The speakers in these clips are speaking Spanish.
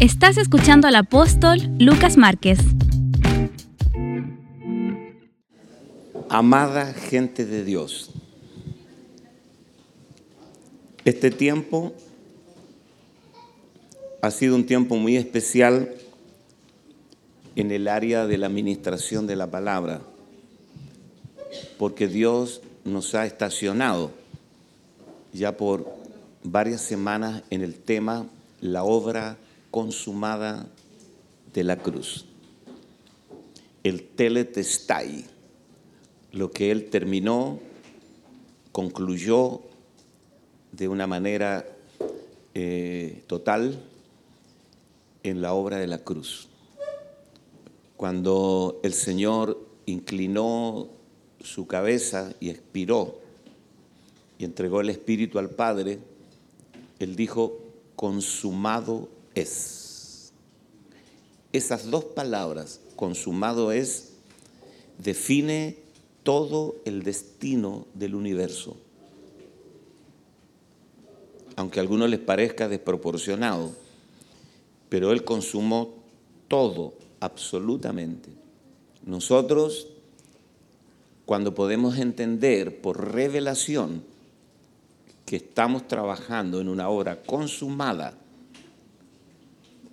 Estás escuchando al apóstol Lucas Márquez. Amada gente de Dios, este tiempo ha sido un tiempo muy especial en el área de la administración de la palabra, porque Dios nos ha estacionado ya por varias semanas en el tema la obra consumada de la cruz. El teletestai, lo que él terminó, concluyó de una manera eh, total en la obra de la cruz. Cuando el Señor inclinó su cabeza y expiró y entregó el Espíritu al Padre, Él dijo, consumado es. Esas dos palabras, consumado es, define todo el destino del universo. Aunque a algunos les parezca desproporcionado, pero Él consumó todo, absolutamente. Nosotros, cuando podemos entender por revelación que estamos trabajando en una obra consumada,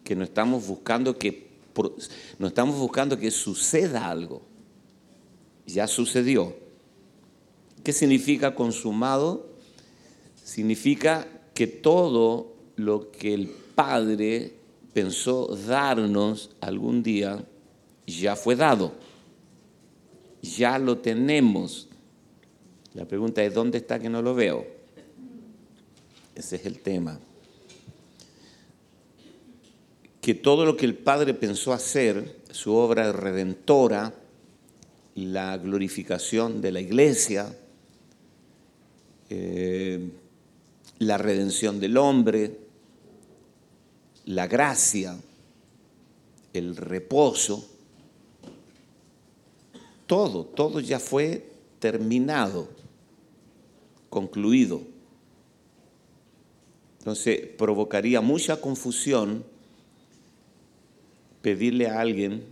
que no estamos buscando que, no estamos buscando que suceda algo, ya sucedió. ¿Qué significa consumado? Significa que todo lo que el Padre pensó darnos algún día ya fue dado. Ya lo tenemos. La pregunta es, ¿dónde está que no lo veo? Ese es el tema. Que todo lo que el Padre pensó hacer, su obra redentora, la glorificación de la iglesia, eh, la redención del hombre, la gracia, el reposo, todo, todo ya fue terminado, concluido. Entonces provocaría mucha confusión pedirle a alguien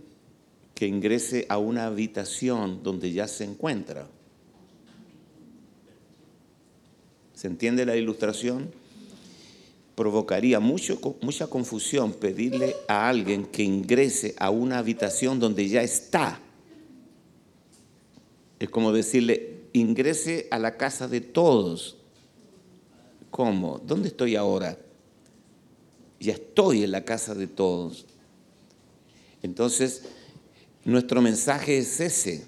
que ingrese a una habitación donde ya se encuentra. ¿Se entiende la ilustración? Provocaría mucho, mucha confusión pedirle a alguien que ingrese a una habitación donde ya está. Es como decirle, ingrese a la casa de todos. ¿Cómo? ¿Dónde estoy ahora? Ya estoy en la casa de todos. Entonces, nuestro mensaje es ese.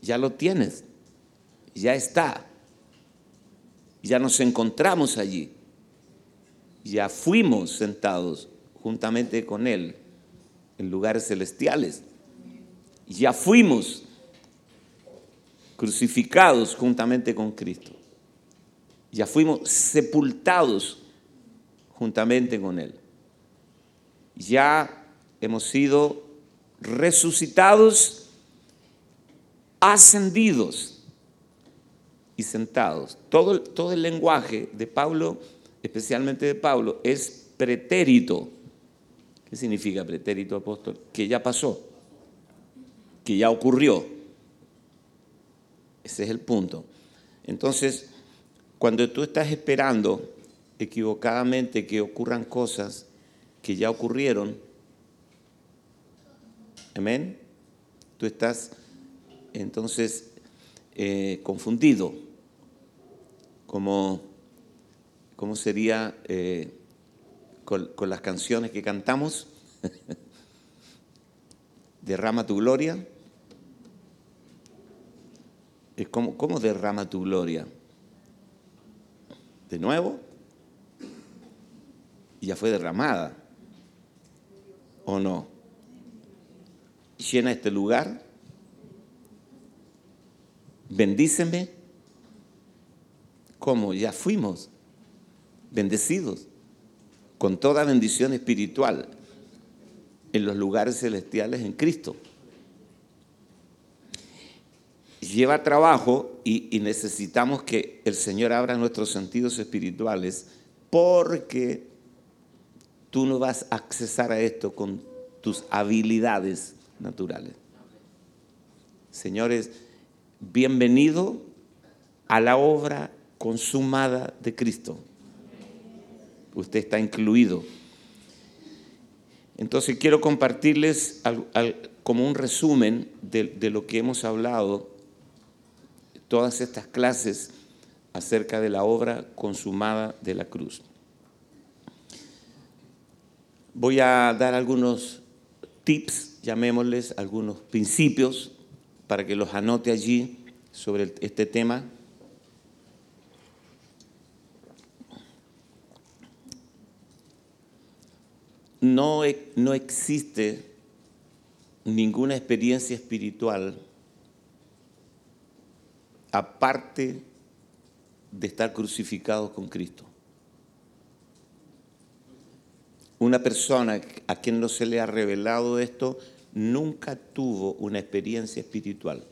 Ya lo tienes. Ya está. Ya nos encontramos allí. Ya fuimos sentados juntamente con Él en lugares celestiales. Ya fuimos crucificados juntamente con Cristo. Ya fuimos sepultados juntamente con Él. Ya hemos sido resucitados, ascendidos y sentados. Todo, todo el lenguaje de Pablo, especialmente de Pablo, es pretérito. ¿Qué significa pretérito, apóstol? Que ya pasó, que ya ocurrió. Ese es el punto. Entonces, cuando tú estás esperando equivocadamente que ocurran cosas que ya ocurrieron, amén, tú estás entonces eh, confundido, como, como sería eh, con, con las canciones que cantamos, derrama tu gloria. Es como, ¿Cómo derrama tu gloria? De nuevo, y ya fue derramada. ¿O no? Llena este lugar. Bendíceme. ¿Cómo? Ya fuimos bendecidos con toda bendición espiritual en los lugares celestiales en Cristo lleva trabajo y, necesitamos que el Señor abra nuestros sentidos espirituales porque tú no vas a accesar a esto con tus habilidades naturales. Señores, bienvenido a la obra consumada de Cristo. Usted está incluido. Entonces quiero compartirles como un resumen de lo que hemos hablado, todas estas clases acerca de la obra consumada de la cruz. Voy a dar algunos tips, llamémosles algunos principios, para que los anote allí sobre este tema. No, no existe ninguna experiencia espiritual aparte de estar crucificado con Cristo. Una persona a quien no se le ha revelado esto nunca tuvo una experiencia espiritual.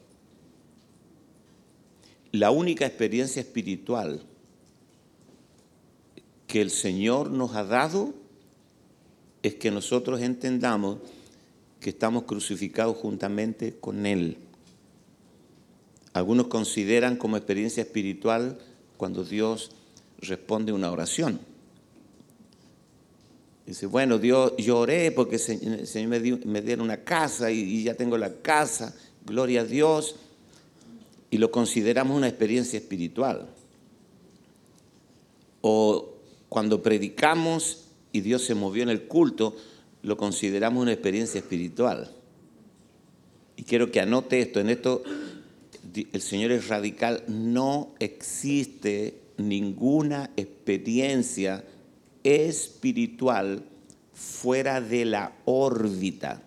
La única experiencia espiritual que el Señor nos ha dado es que nosotros entendamos que estamos crucificados juntamente con Él. Algunos consideran como experiencia espiritual cuando Dios responde una oración. Dice, bueno, Dios, lloré porque el Señor me, dio, me dieron una casa y, ya tengo la casa, gloria a Dios, y lo consideramos una experiencia espiritual. O cuando predicamos y Dios se movió en el culto, lo consideramos una experiencia espiritual. Y quiero que anote esto, en esto el Señor es radical, no existe ninguna experiencia espiritual fuera de la órbita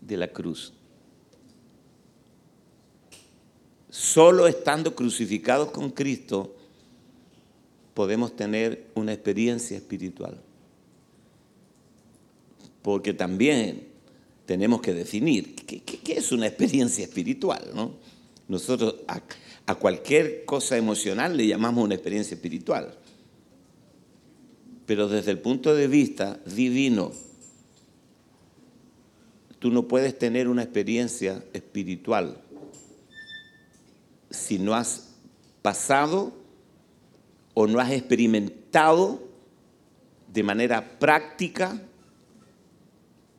de la cruz. Solo estando crucificados con Cristo podemos tener una experiencia espiritual. Porque también tenemos que definir qué, es una experiencia espiritual. Nosotros a cualquier cosa emocional le llamamos una experiencia espiritual pero desde el punto de vista divino, tú no puedes tener una experiencia espiritual si no has pasado o no has experimentado de manera práctica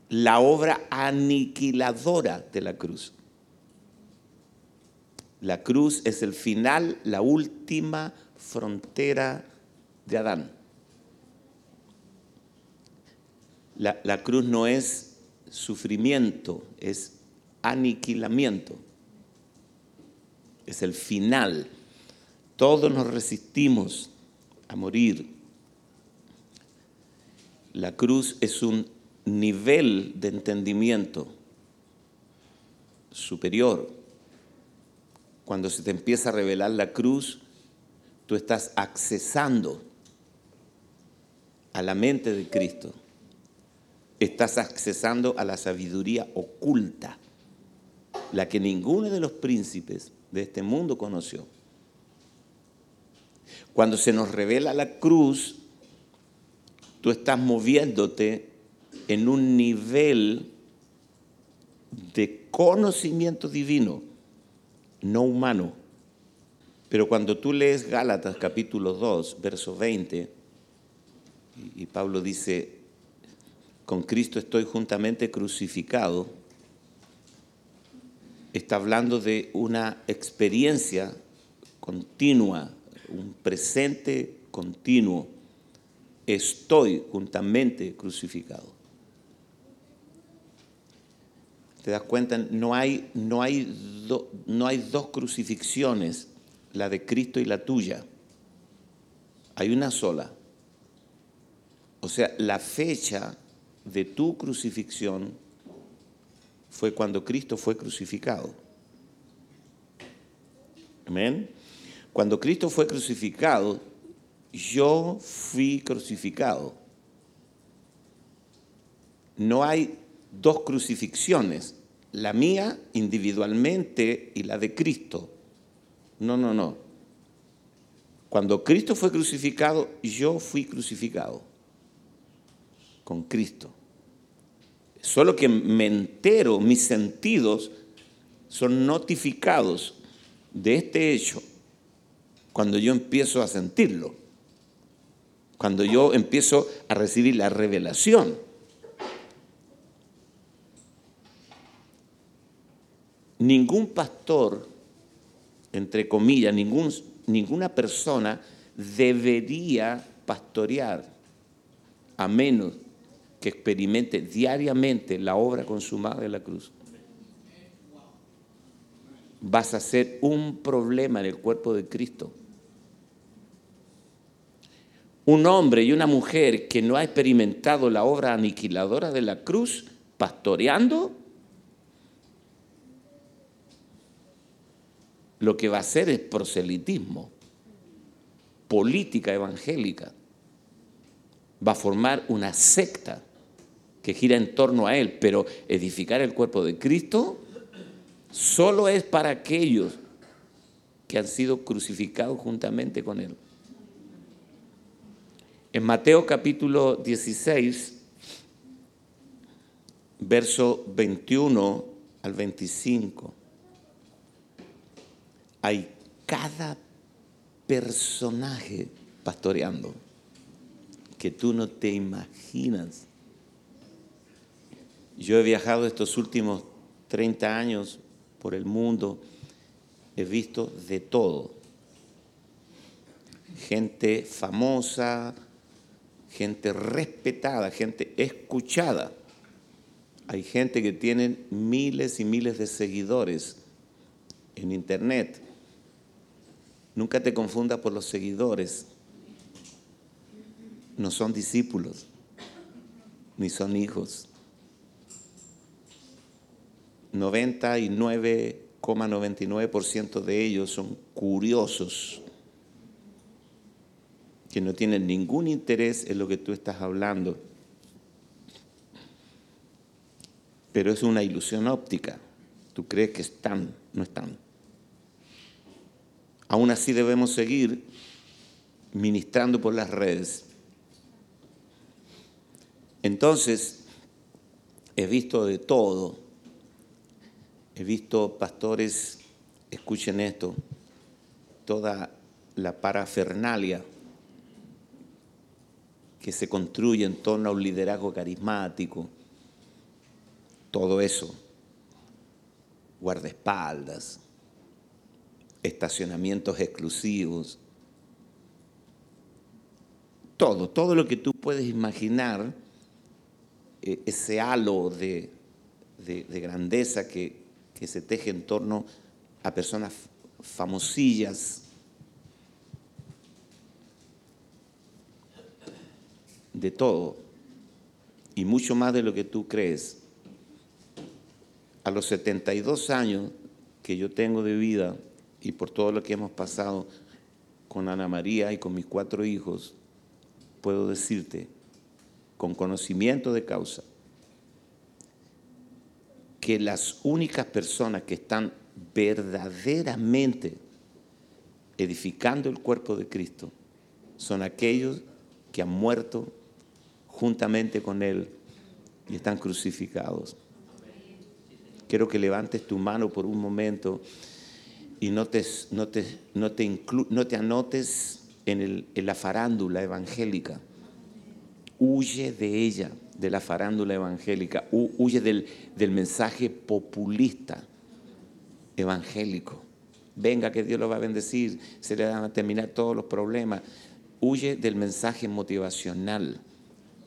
la obra aniquiladora de la cruz. La cruz es el final, la última frontera de Adán. La, cruz no es sufrimiento, es aniquilamiento. Es el final. Todos nos resistimos a morir. La cruz es un nivel de entendimiento superior. Cuando se te empieza a revelar la cruz, tú estás accesando a la mente de Cristo estás accesando a la sabiduría oculta, la que ninguno de los príncipes de este mundo conoció. Cuando se nos revela la cruz, tú estás moviéndote en un nivel de conocimiento divino, no humano. Pero cuando tú lees Gálatas capítulo 2, verso 20, y Pablo dice, con Cristo estoy juntamente crucificado, está hablando de una experiencia continua, un presente continuo. Estoy juntamente crucificado. ¿Te das cuenta? No hay, no hay, no hay dos crucifixiones, la de Cristo y la tuya. Hay una sola. O sea, la fecha de tu crucifixión fue cuando Cristo fue crucificado. Amén. Cuando Cristo fue crucificado, yo fui crucificado. No hay dos crucifixiones, la mía individualmente y la de Cristo. No, no, no. Cuando Cristo fue crucificado, yo fui crucificado con Cristo. Solo que me entero, mis sentidos son notificados de este hecho cuando yo empiezo a sentirlo, cuando yo empiezo a recibir la revelación. Ningún pastor, entre comillas, ninguna persona debería pastorear a menos que experimente diariamente la obra consumada de la cruz. Vas a ser un problema en el cuerpo de Cristo. Un hombre y una mujer que no ha experimentado la obra aniquiladora de la cruz, pastoreando, lo que va a hacer es proselitismo, política evangélica. Va a formar una secta que gira en torno a Él, pero edificar el cuerpo de Cristo solo es para aquellos que han sido crucificados juntamente con Él. En Mateo capítulo 16, verso 21 al 25, hay cada personaje pastoreando que tú no te imaginas yo he viajado estos últimos 30 años por el mundo, he visto de todo. Gente famosa, gente respetada, gente escuchada. Hay gente que tiene miles y miles de seguidores en internet. Nunca te confundas por los seguidores. No son discípulos, ni son hijos. 99,99% de ellos son curiosos, que no tienen ningún interés en lo que tú estás hablando. Pero es una ilusión óptica. Tú crees que están, no están. Aún así debemos seguir ministrando por las redes. Entonces, he visto de todo He visto pastores, escuchen esto, toda la parafernalia que se construye en torno a un liderazgo carismático, todo eso, guardaespaldas, estacionamientos exclusivos, todo, todo lo que tú puedes imaginar, eh, ese halo de, de grandeza que se teje en torno a personas famosillas, de todo, y mucho más de lo que tú crees. A los 72 años que yo tengo de vida y por todo lo que hemos pasado con Ana María y con mis cuatro hijos, puedo decirte con conocimiento de causa que las únicas personas que están verdaderamente edificando el cuerpo de Cristo son aquellos que han muerto juntamente con Él y están crucificados. Quiero que levantes tu mano por un momento y no te, no te, no te, anotes en, en la farándula evangélica. Huye de ella de la farándula evangélica, huye del, del mensaje populista evangélico. Venga que Dios lo va a bendecir, se le van a terminar todos los problemas. Huye del mensaje motivacional,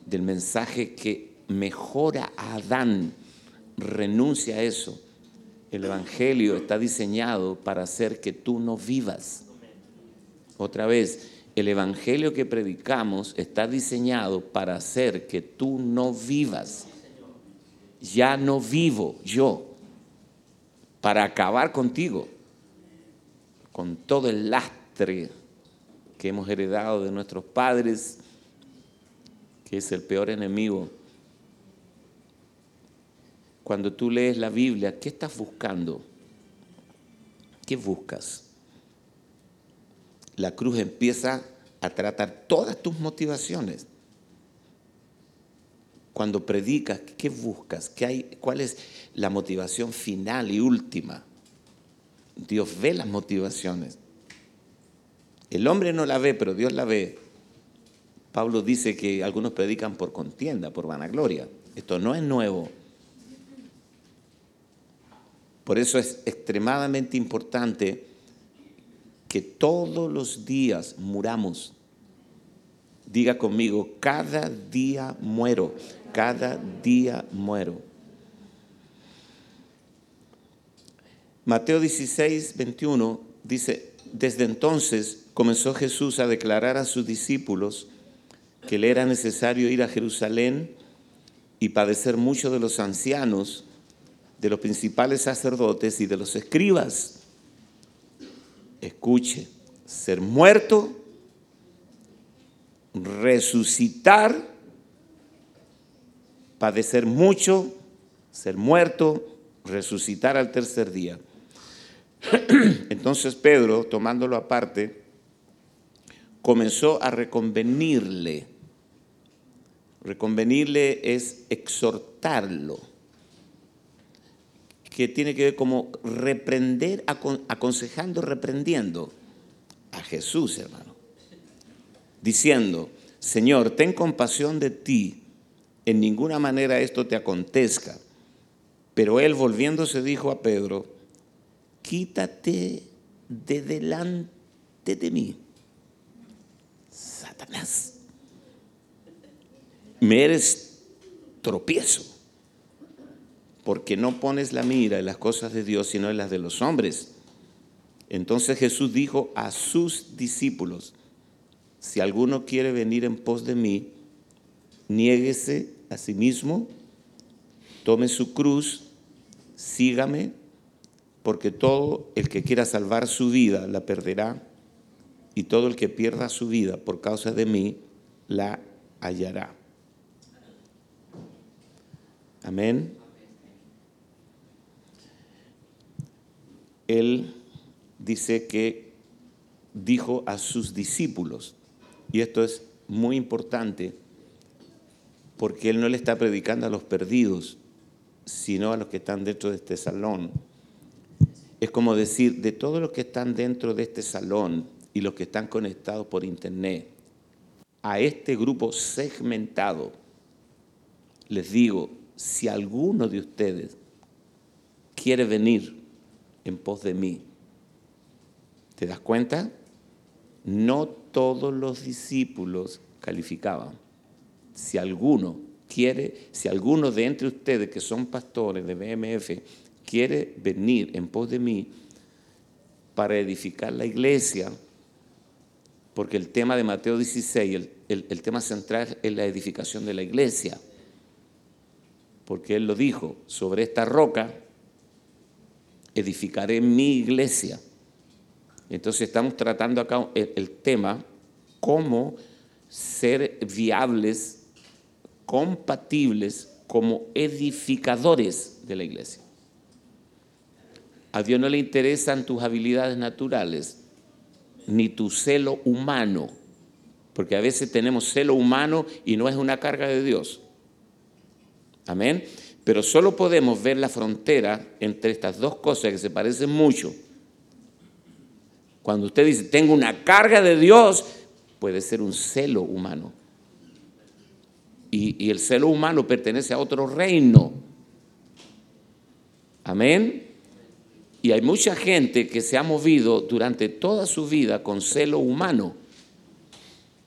del mensaje que mejora a Adán. Renuncia a eso. El Evangelio está diseñado para hacer que tú no vivas. Otra vez, el Evangelio que predicamos está diseñado para hacer que tú no vivas. Ya no vivo yo. Para acabar contigo. Con todo el lastre que hemos heredado de nuestros padres, que es el peor enemigo. Cuando tú lees la Biblia, ¿qué estás buscando? ¿Qué buscas? la cruz empieza a tratar todas tus motivaciones. cuando predicas, ¿qué buscas? ¿Qué hay, ¿Cuál es la motivación final y última? Dios ve las motivaciones. El hombre no la ve, pero Dios la ve. Pablo dice que algunos predican por contienda, por vanagloria. Esto no es nuevo. Por eso es extremadamente importante que todos los días muramos. Diga conmigo, cada día muero, cada día muero. Mateo 16, 21 dice, desde entonces comenzó Jesús a declarar a sus discípulos que le era necesario ir a Jerusalén y padecer mucho de los ancianos, de los principales sacerdotes y de los escribas. Escuche, ser muerto, resucitar, padecer mucho, ser muerto, resucitar al tercer día. Entonces Pedro, tomándolo aparte, comenzó a reconvenirle. Reconvenirle es exhortarlo, que tiene que ver como reprender, aconsejando, reprendiendo a Jesús, hermano, diciendo, Señor, ten compasión de ti, en ninguna manera esto te acontezca. Pero él volviéndose dijo a Pedro, quítate de delante de mí, Satanás. Me eres tropiezo, porque no pones la mira en las cosas de Dios, sino en las de los hombres. Entonces Jesús dijo a sus discípulos, si alguno quiere venir en pos de mí, niéguese a sí mismo, tome su cruz, sígame porque todo el que quiera salvar su vida la perderá, y todo el que pierda su vida por causa de mí la hallará. Amén. Él dice que dijo a sus discípulos, y esto es muy importante, porque Él no le está predicando a los perdidos, sino a los que están dentro de este salón. Es como decir, de todos los que están dentro de este salón y los que están conectados por internet, a este grupo segmentado, les digo, si alguno de ustedes quiere venir en pos de mí, ¿te das cuenta? No todos los discípulos calificaban. Si alguno quiere, si alguno de entre ustedes que son pastores de BMF quiere venir en pos de mí para edificar la iglesia, porque el tema de Mateo 16, el, tema central es la edificación de la iglesia, porque Él lo dijo, sobre esta roca edificaré mi iglesia. Entonces estamos tratando acá el, el tema, cómo ser viables, compatibles como edificadores de la iglesia. A Dios no le interesan tus habilidades naturales, ni tu celo humano, porque a veces tenemos celo humano y no es una carga de Dios. Amén. Pero solo podemos ver la frontera entre estas dos cosas que se parecen mucho. Cuando usted dice, tengo una carga de Dios, puede ser un celo humano. Y, y el celo humano pertenece a otro reino. Amén. Y hay mucha gente que se ha movido durante toda su vida con celo humano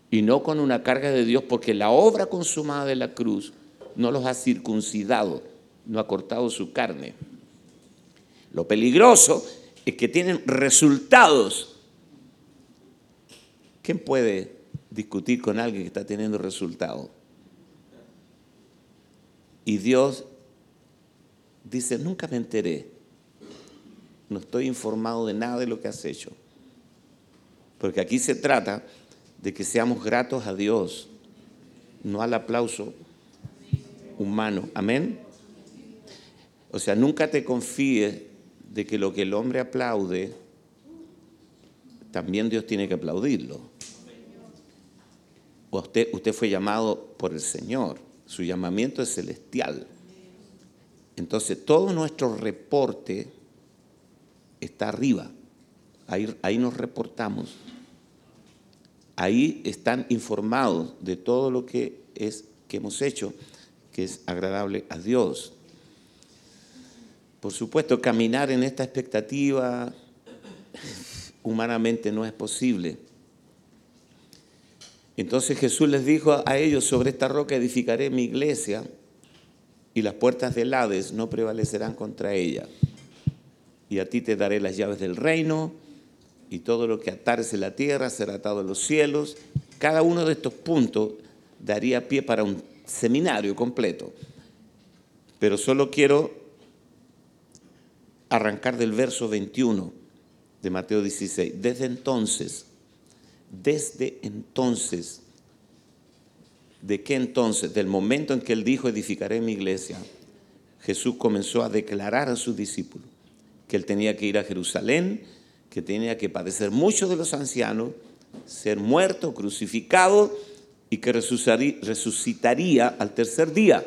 y no con una carga de Dios, porque la obra consumada de la cruz no los ha circuncidado, no ha cortado su carne. Lo peligroso es que tienen resultados. ¿Quién puede discutir con alguien que está teniendo resultados? Y Dios dice, nunca me enteré no estoy informado de nada de lo que has hecho. Porque aquí se trata de que seamos gratos a Dios, no al aplauso humano. Amén. O sea, nunca te confíes de que lo que el hombre aplaude, también Dios tiene que aplaudirlo. Usted, usted fue llamado por el Señor. Su llamamiento es celestial. Entonces, todo nuestro reporte está arriba. Ahí, ahí nos reportamos. Ahí están informados de todo lo que, es, que hemos hecho, que es agradable a Dios. Por supuesto, caminar en esta expectativa humanamente no es posible. Entonces Jesús les dijo a ellos, sobre esta roca edificaré mi iglesia y las puertas del Hades no prevalecerán contra ella. Y a ti te daré las llaves del reino y todo lo que atares en la tierra será atado en los cielos. Cada uno de estos puntos daría pie para un seminario completo. Pero solo quiero arrancar del verso 21 de Mateo 16. Desde entonces, desde entonces, ¿de qué entonces? Del momento en que él dijo, edificaré mi iglesia, Jesús comenzó a declarar a sus discípulos que él tenía que ir a Jerusalén, que tenía que padecer mucho de los ancianos, ser muerto, crucificado y que resucitaría al tercer día.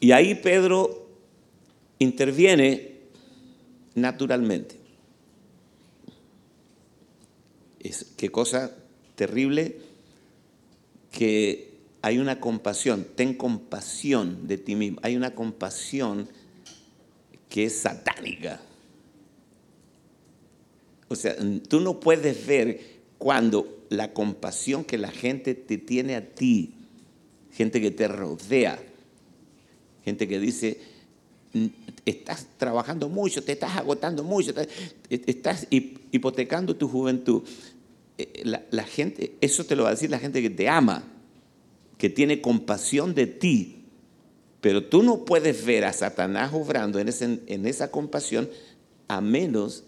Y ahí Pedro interviene naturalmente. Es, qué cosa terrible que hay una compasión, ten compasión de ti mismo, hay una compasión que es satánica. O sea, tú no puedes ver cuando la compasión que la gente te tiene a ti, gente que te rodea, gente que dice, estás trabajando mucho, te estás agotando mucho, estás hipotecando tu juventud. Eh, la, gente, eso te lo va a decir la gente que te ama, que tiene compasión de ti. Pero tú no puedes ver a Satanás obrando en, en esa compasión a menos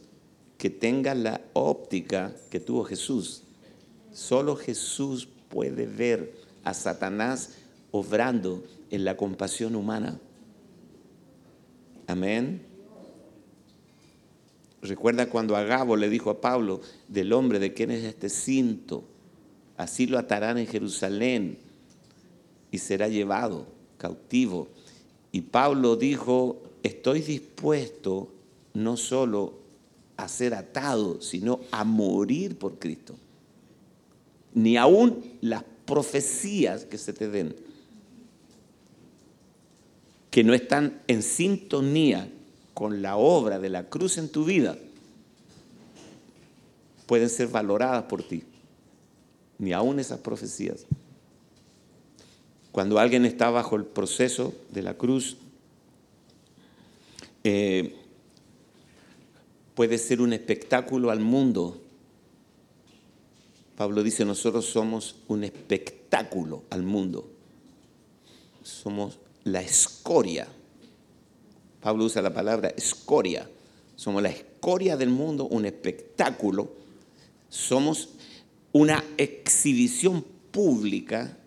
que tenga la óptica que tuvo Jesús. Solo Jesús puede ver a Satanás obrando en la compasión humana. Amén. Recuerda cuando Agabo le dijo a Pablo, del hombre de quién es este cinto, así lo atarán en Jerusalén y será llevado cautivo. Y Pablo dijo, estoy dispuesto no solo a ser atado, sino a morir por Cristo. Ni aún las profecías que se te den que no están en sintonía con la obra de la cruz en tu vida, pueden ser valoradas por ti. Ni aún esas profecías. Cuando alguien está bajo el proceso de la cruz, eh, puede ser un espectáculo al mundo. Pablo dice, nosotros somos un espectáculo al mundo. Somos la escoria. Pablo usa la palabra escoria. Somos la escoria del mundo, un espectáculo. Somos una exhibición pública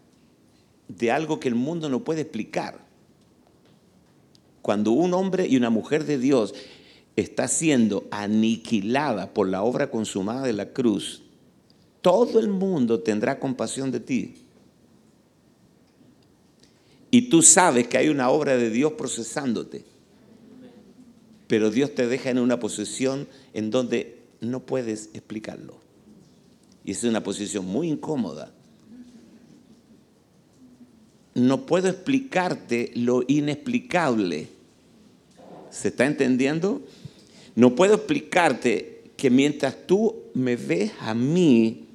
de algo que el mundo no puede explicar. Cuando un hombre y una mujer de Dios está siendo aniquilada por la obra consumada de la cruz, todo el mundo tendrá compasión de ti y tú sabes que hay una obra de Dios procesándote. Pero Dios te deja en una posición en donde no puedes explicarlo. Y es una posición muy incómoda. No puedo explicarte lo inexplicable. ¿Se está entendiendo? No puedo explicarte que mientras tú me ves a mí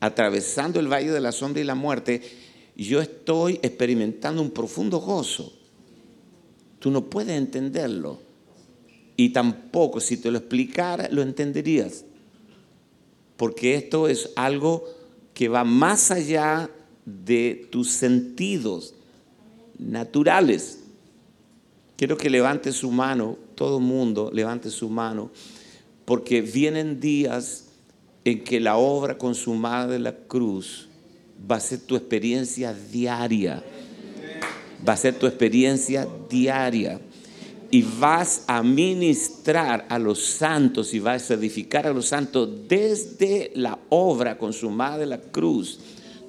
atravesando el valle de la sombra y la muerte, yo estoy experimentando un profundo gozo. Tú no puedes entenderlo. Y tampoco si te lo explicara, lo entenderías. Porque esto es algo que va más allá de tus sentidos naturales. Quiero que levante su mano, todo mundo levante su mano, porque vienen días en que la obra consumada de la cruz va a ser tu experiencia diaria. Va a ser tu experiencia diaria. Y vas a ministrar a los santos y vas a edificar a los santos desde la obra consumada de la cruz.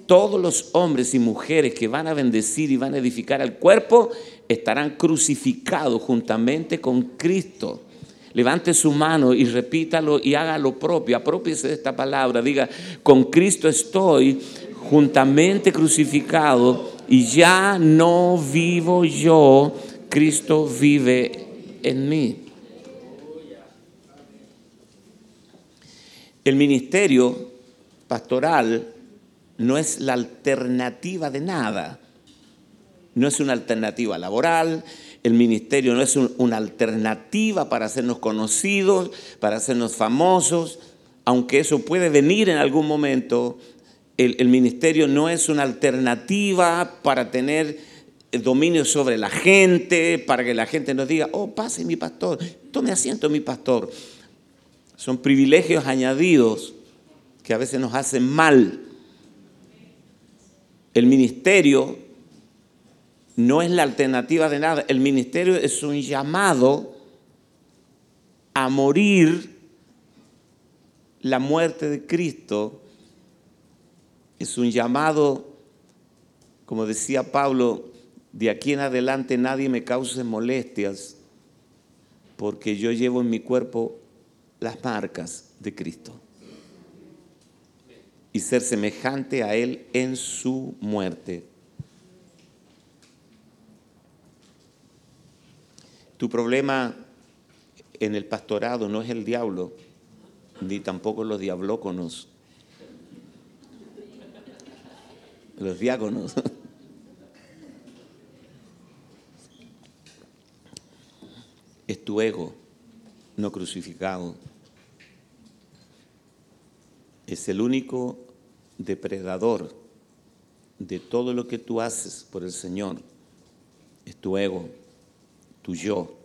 todos los hombres y mujeres que van a bendecir y van a edificar al cuerpo estarán crucificados juntamente con Cristo. Levante su mano y repítalo y haga lo propio. Apropiese de esta palabra. Diga, con Cristo estoy juntamente crucificado y ya no vivo yo, Cristo vive en mí. El ministerio pastoral no es la alternativa de nada. No es una alternativa laboral, el ministerio no es una alternativa para hacernos conocidos, para hacernos famosos, aunque eso puede venir en algún momento. El, ministerio no es una alternativa para tener dominio sobre la gente, para que la gente nos diga, oh, pase mi pastor, tome asiento mi pastor. Son privilegios añadidos que a veces nos hacen mal. El ministerio no es la alternativa de nada. El ministerio es un llamado a morir la muerte de Cristo. Es un llamado, como decía Pablo, de aquí en adelante nadie me cause molestias porque yo llevo en mi cuerpo las marcas de Cristo y ser semejante a Él en su muerte. Tu problema en el pastorado no es el diablo, ni tampoco los diablóconos, los diáconos. Es tu ego no crucificado. Es el único depredador de todo lo que tú haces por el Señor. Es tu ego tu yo,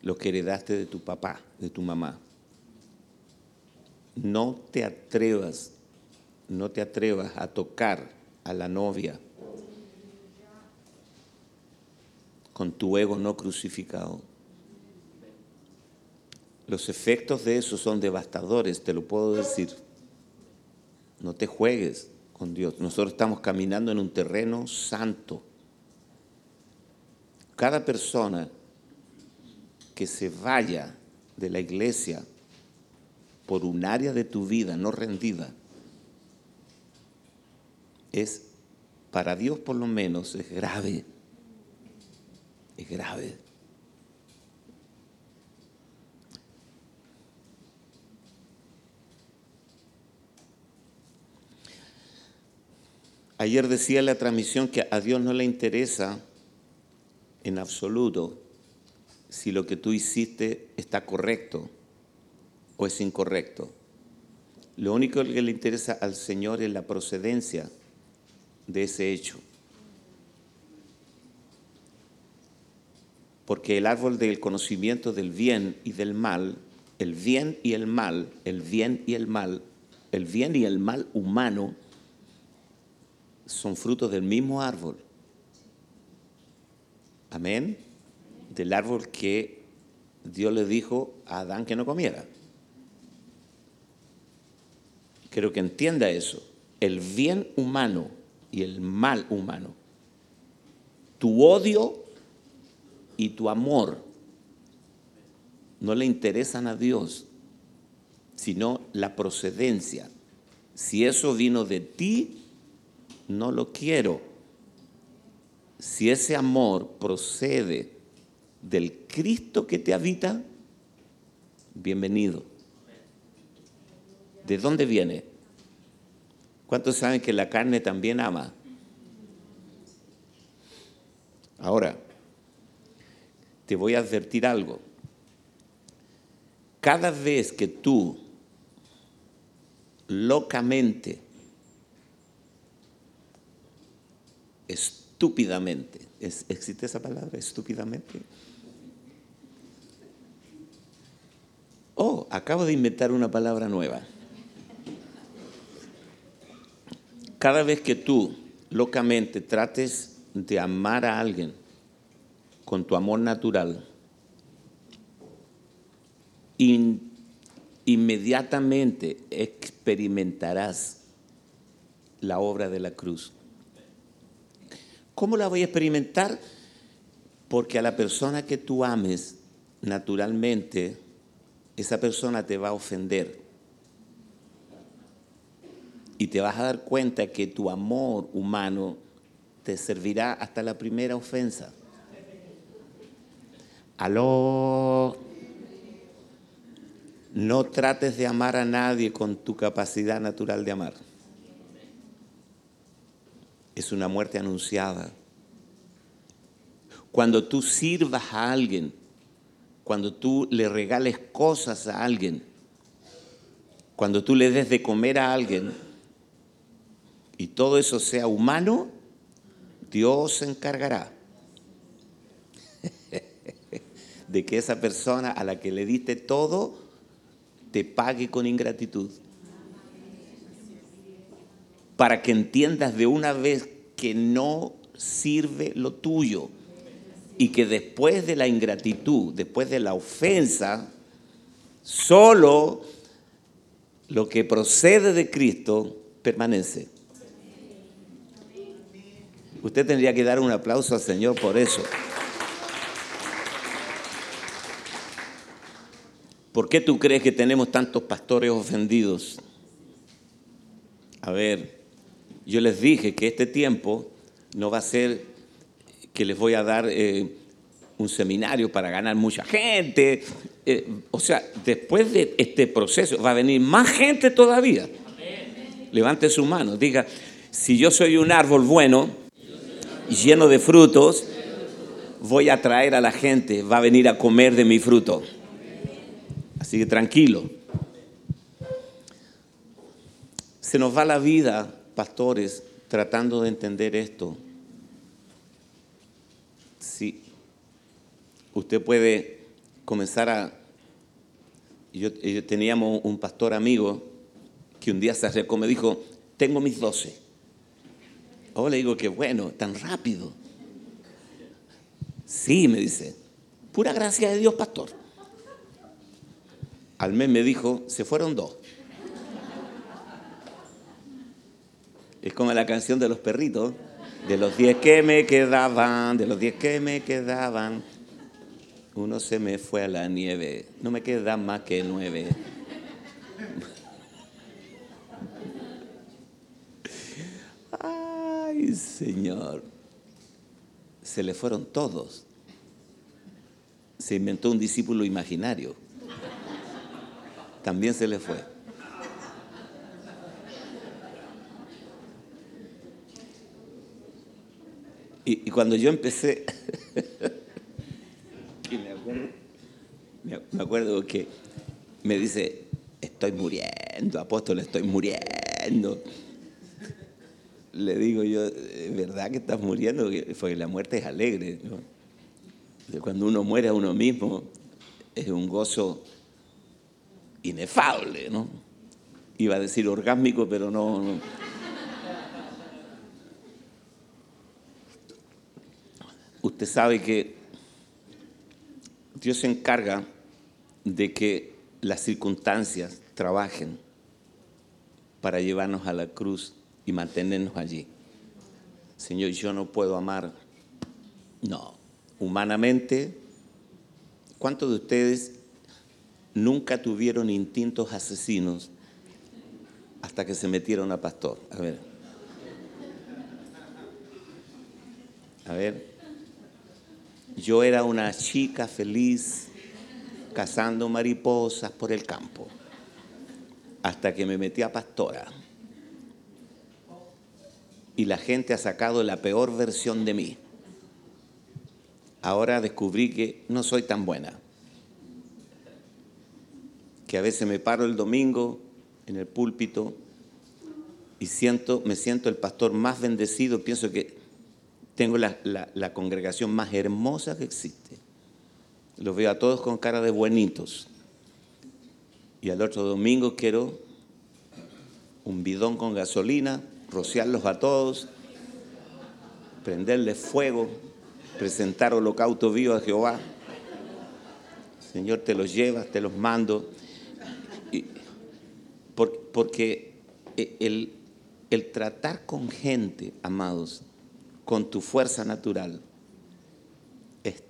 lo que heredaste de tu papá, de tu mamá. No te atrevas, no te atrevas a tocar a la novia con tu ego no crucificado. Los efectos de eso son devastadores, te lo puedo decir. No te juegues con Dios. Nosotros estamos caminando en un terreno santo cada persona que se vaya de la iglesia por un área de tu vida no rendida, es, para Dios por lo menos, es grave. Es grave. Ayer decía la transmisión que a Dios no le interesa en absoluto si lo que tú hiciste está correcto o es incorrecto. Lo único que le interesa al Señor es la procedencia de ese hecho. Porque el árbol del conocimiento del bien y del mal, el bien y el mal, el bien y el mal, el bien y el mal humano, son frutos del mismo árbol. Amén. Del árbol que Dios le dijo a Adán que no comiera. Quiero que entienda eso. El bien humano y el mal humano. Tu odio y tu amor no le interesan a Dios, sino la procedencia. Si eso vino de ti, no lo quiero si ese amor procede del Cristo que te habita, bienvenido. ¿De dónde viene? ¿Cuántos saben que la carne también ama? Ahora, te voy a advertir algo. Cada vez que tú locamente estúpidamente. ¿Existe esa palabra? Estúpidamente. Oh, acabo de inventar una palabra nueva. Cada vez que tú locamente trates de amar a alguien con tu amor natural, inmediatamente experimentarás la obra de la cruz. ¿Cómo la voy a experimentar? Porque a la persona que tú ames, naturalmente, esa persona te va a ofender. Y te vas a dar cuenta que tu amor humano te servirá hasta la primera ofensa. Aló. No trates de amar a nadie con tu capacidad natural de amar. Es una muerte anunciada. Cuando tú sirvas a alguien, cuando tú le regales cosas a alguien, cuando tú le des de comer a alguien y todo eso sea humano, Dios se encargará de que esa persona a la que le diste todo te pague con ingratitud. Para que entiendas de una vez que no sirve lo tuyo y que después de la ingratitud, después de la ofensa, solo lo que procede de Cristo permanece. Usted tendría que dar un aplauso al Señor por eso. ¿Por qué tú crees que tenemos tantos pastores ofendidos? A ver, yo les dije que este tiempo no va a ser que les voy a dar eh, un seminario para ganar mucha gente. Eh, o sea, después de este proceso va a venir más gente todavía. Levante su mano, diga, si yo soy un árbol bueno, lleno de frutos, voy a traer a la gente, va a venir a comer de mi fruto. Así que tranquilo. Se nos va la vida, pastores, tratando de entender esto. Sí, usted puede comenzar a... Yo, teníamos un pastor amigo que un día se acercó, me dijo, tengo mis doce. Ahora le digo que bueno, tan rápido. Sí, me dice, pura gracia de Dios, pastor. Al mes me dijo, se fueron dos. Es como la canción de los perritos, de los diez que me quedaban, de los diez que me quedaban. Uno se me fue a la nieve, no me queda más que nueve. Señor, se le fueron todos. Se inventó un discípulo imaginario. También se le fue. Y, cuando yo empecé, me, acuerdo, me acuerdo que me dice, estoy muriendo, apóstol, estoy muriendo le digo yo, ¿verdad que estás muriendo? Porque la muerte es alegre. Cuando uno muere a uno mismo, es un gozo inefable, ¿no? Iba a decir orgásmico, pero no, no. Usted sabe que Dios se encarga de que las circunstancias trabajen para llevarnos a la cruz y mantenernos allí. Señor, yo no puedo amar. No, humanamente, ¿cuántos de ustedes nunca tuvieron instintos asesinos hasta que se metieron a pastor? A ver. A ver. Yo era una chica feliz cazando mariposas por el campo hasta que me metí a pastora y la gente ha sacado la peor versión de mí. Ahora descubrí que no soy tan buena. Que a veces me paro el domingo en el púlpito y siento, me siento el pastor más bendecido, pienso que tengo la, congregación más hermosa que existe. Los veo a todos con cara de buenitos. Y al otro domingo quiero un bidón con gasolina, rociarlos a todos, prenderles fuego, presentar holocausto vivo a Jehová. Señor, te los llevas, te los mando. porque el tratar con gente, amados, con tu fuerza natural, es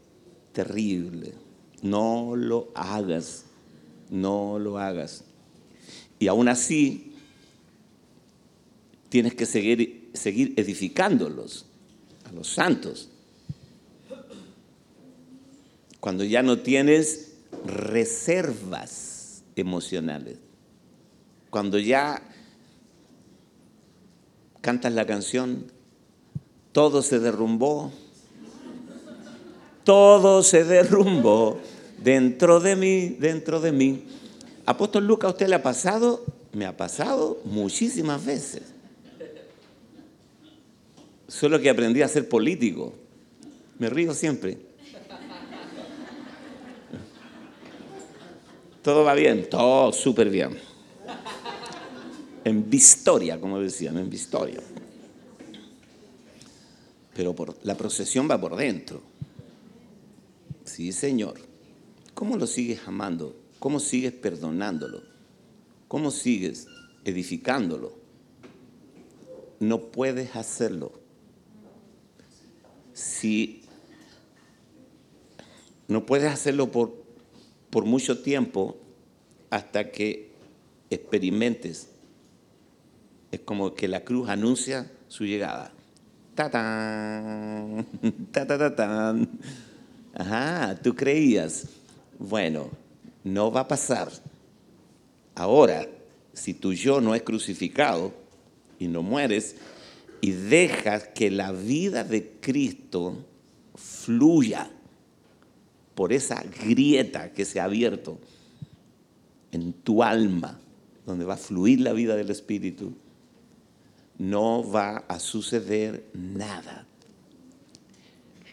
terrible. No lo hagas, no lo hagas. Y aún así, tienes que seguir, seguir edificándolos, a los santos. Cuando ya no tienes reservas emocionales. Cuando ya cantas la canción, todo se derrumbó, todo se derrumbó dentro de mí, dentro de mí. Apóstol Lucas, ¿a usted le ha pasado? Me ha pasado muchísimas veces. Solo que aprendí a ser político. Me río siempre. Todo va bien, todo súper bien. En Vistoria, como decían, en Vistoria. Pero la procesión va por dentro. Sí, Señor. ¿Cómo lo sigues amando? ¿Cómo sigues perdonándolo? ¿Cómo sigues edificándolo? No puedes hacerlo si no puedes hacerlo por, por mucho tiempo hasta que experimentes. Es como que la cruz anuncia su llegada. ¡Tatán! ¡Tatatán! Ajá, tú creías. Bueno, no va a pasar. Ahora, si tu yo no es crucificado y no mueres, y dejas que la vida de Cristo fluya por esa grieta que se ha abierto en tu alma, donde va a fluir la vida del Espíritu, no va a suceder nada.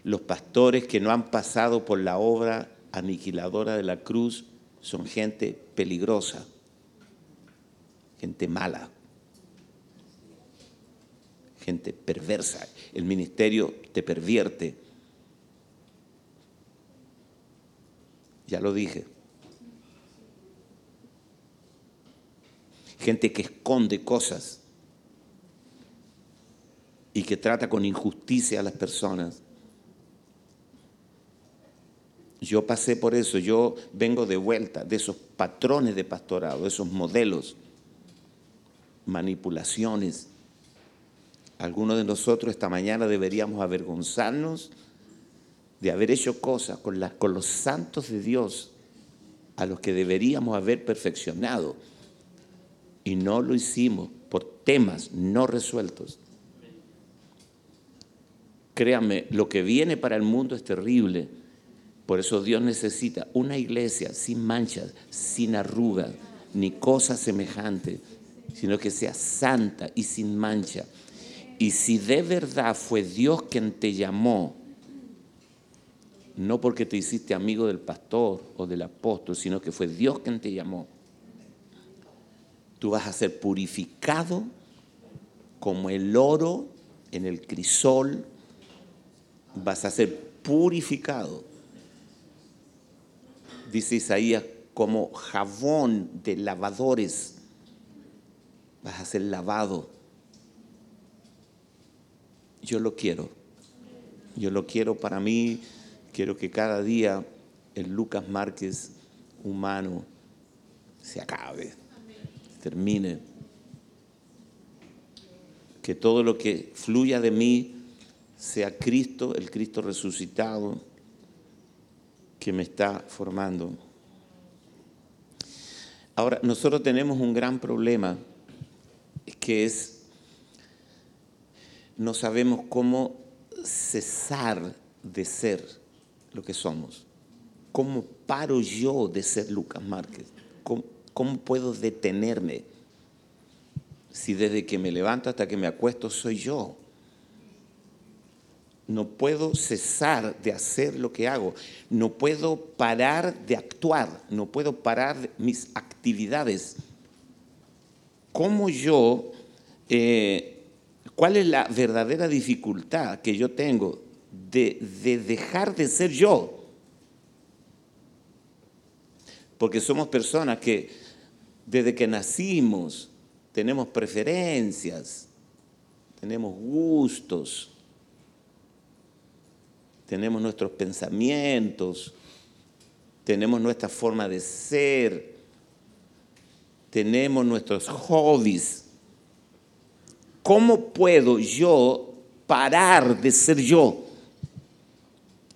Los pastores que no han pasado por la obra aniquiladora de la cruz son gente peligrosa, gente mala gente perversa. El ministerio te pervierte. Ya lo dije. Gente que esconde cosas y que trata con injusticia a las personas. Yo pasé por eso, yo vengo de vuelta de esos patrones de pastorado, esos modelos, manipulaciones, algunos de nosotros esta mañana deberíamos avergonzarnos de haber hecho cosas con, con los santos de Dios a los que deberíamos haber perfeccionado y no lo hicimos por temas no resueltos. Créame, lo que viene para el mundo es terrible. Por eso Dios necesita una iglesia sin manchas, sin arrugas, ni cosa semejante, sino que sea santa y sin mancha. Y si de verdad fue Dios quien te llamó, no porque te hiciste amigo del pastor o del apóstol, sino que fue Dios quien te llamó, tú vas a ser purificado como el oro en el crisol, vas a ser purificado. Dice Isaías, como jabón de lavadores, vas a ser lavado yo lo quiero. Yo lo quiero para mí. Quiero que cada día el Lucas Márquez humano se acabe, termine. Que todo lo que fluya de mí sea Cristo, el Cristo resucitado que me está formando. Ahora, nosotros tenemos un gran problema, que es no sabemos cómo cesar de ser lo que somos. ¿Cómo paro yo de ser Lucas Márquez? ¿Cómo, puedo detenerme si desde que me levanto hasta que me acuesto soy yo? No puedo cesar de hacer lo que hago. No puedo parar de actuar. No puedo parar mis actividades. ¿Cómo yo eh, ¿Cuál es la verdadera dificultad que yo tengo de, dejar de ser yo? Porque somos personas que desde que nacimos tenemos preferencias tenemos gustos, tenemos nuestros pensamientos, tenemos nuestra forma de ser, tenemos nuestros hobbies. ¿Cómo puedo yo parar de ser yo?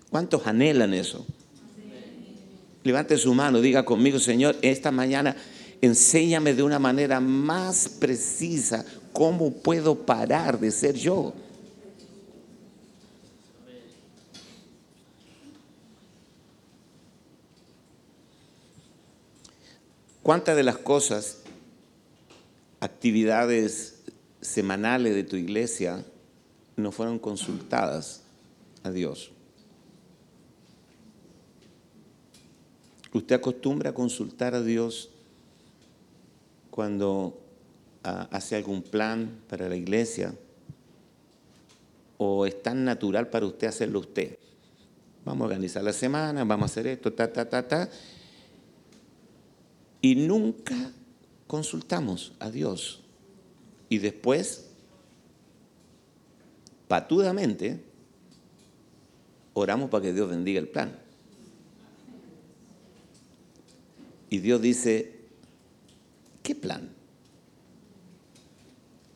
¿Cuántos anhelan eso? Levante su mano, diga conmigo, Señor, esta mañana enséñame de una manera más precisa cómo puedo parar de ser yo. ¿Cuántas de las cosas, actividades semanales de tu iglesia no fueron consultadas a Dios? ¿Usted acostumbra a consultar a Dios cuando ah, hace algún plan para la iglesia? ¿O es tan natural para usted hacerlo usted? Vamos a organizar la semana, vamos a hacer esto, ta, ta, ta, ta y nunca consultamos a Dios. Y después, patudamente, oramos para que Dios bendiga el plan. Y Dios dice, ¿qué plan?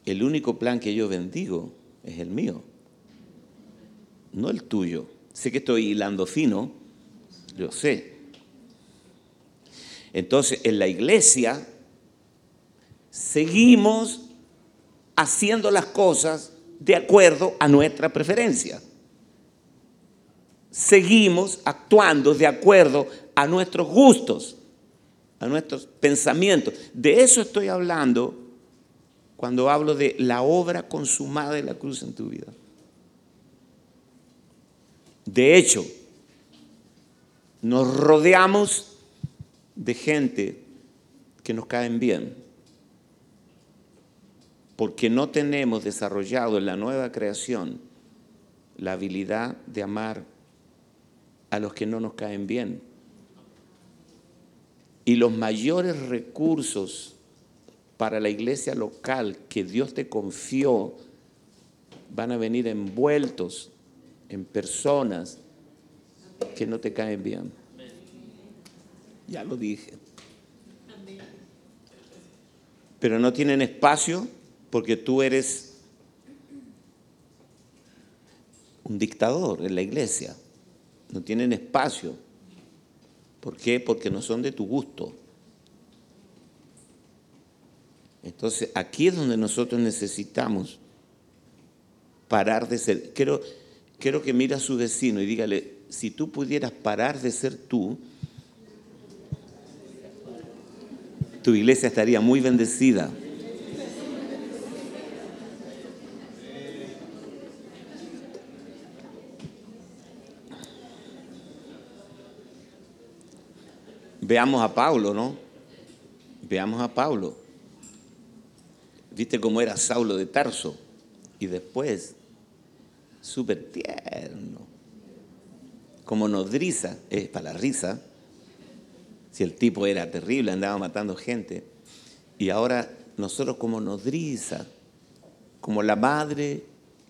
El único plan que yo bendigo es el mío, no el tuyo. Sé que estoy hilando fino, yo sé, entonces, en la iglesia seguimos haciendo las cosas de acuerdo a nuestra preferencia. Seguimos actuando de acuerdo a nuestros gustos, a nuestros pensamientos. De eso estoy hablando cuando hablo de la obra consumada de la cruz en tu vida. De hecho, nos rodeamos de gente que nos caen bien, porque no tenemos desarrollado en la nueva creación la habilidad de amar a los que no nos caen bien. Y los mayores recursos para la iglesia local que Dios te confió van a venir envueltos en personas que no te caen bien. Ya lo dije. Pero no tienen espacio porque tú eres un dictador en la iglesia. No tienen espacio. ¿Por qué? Porque no son de tu gusto. Entonces, aquí es donde nosotros necesitamos parar de ser. Quiero, quiero que mire a su vecino y dígale, si tú pudieras parar de ser tú, tu iglesia estaría muy bendecida. Veamos a Pablo, ¿no? Veamos a Pablo. ¿Viste cómo era Saulo de Tarso? Y después, súper tierno, como nodriza, es para la risa, si el tipo era terrible, andaba matando gente. Y ahora nosotros como nodriza, como la madre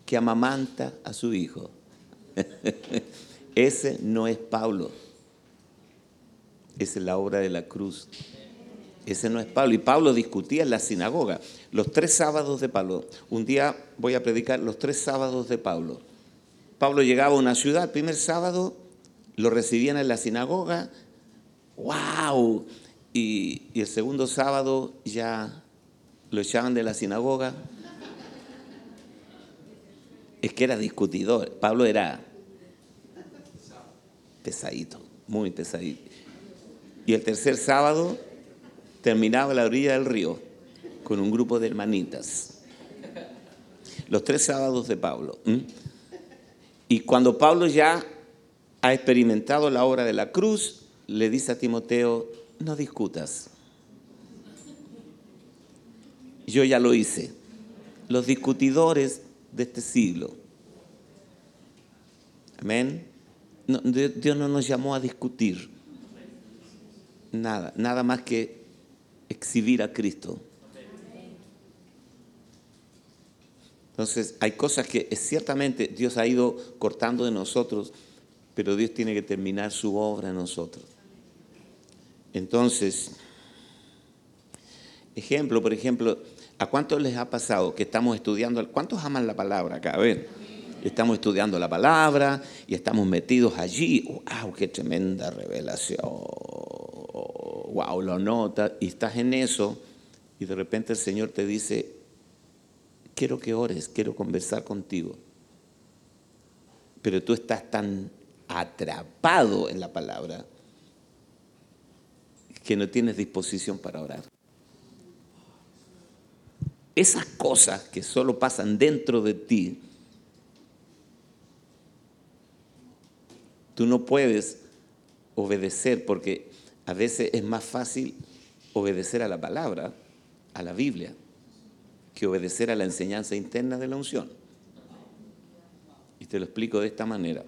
que amamanta a su hijo. Ese no es Pablo. Esa es la obra de la cruz. Ese no es Pablo. Y Pablo discutía en la sinagoga. Los tres sábados de Pablo. Un día voy a predicar los tres sábados de Pablo. Pablo llegaba a una ciudad, el primer sábado lo recibían en la sinagoga, ¡Wow! Y, el segundo sábado ya lo echaban de la sinagoga. Es que era discutidor. Pablo era pesadito, muy pesadito. Y el tercer sábado terminaba a la orilla del río con un grupo de hermanitas. Los tres sábados de Pablo. Y cuando Pablo ya ha experimentado la obra de la cruz, le dice a Timoteo, no discutas. Yo ya lo hice. Los discutidores de este siglo. Amén. Dios no nos llamó a discutir. Nada, nada más que exhibir a Cristo. Entonces, hay cosas que ciertamente Dios ha ido cortando de nosotros, pero Dios tiene que terminar su obra en nosotros. Entonces, ejemplo, por ejemplo, ¿a cuántos les ha pasado que estamos estudiando, cuántos aman la palabra acá? A ver, estamos estudiando la palabra y estamos metidos allí. ¡Wow! ¡Qué tremenda revelación! ¡Wow! Lo nota y estás en eso y de repente el Señor te dice, quiero que ores, quiero conversar contigo. Pero tú estás tan atrapado en la palabra que no tienes disposición para orar. Esas cosas que solo pasan dentro de ti, tú no puedes obedecer porque a veces es más fácil obedecer a la palabra, a la Biblia, que obedecer a la enseñanza interna de la unción. Y te lo explico de esta manera.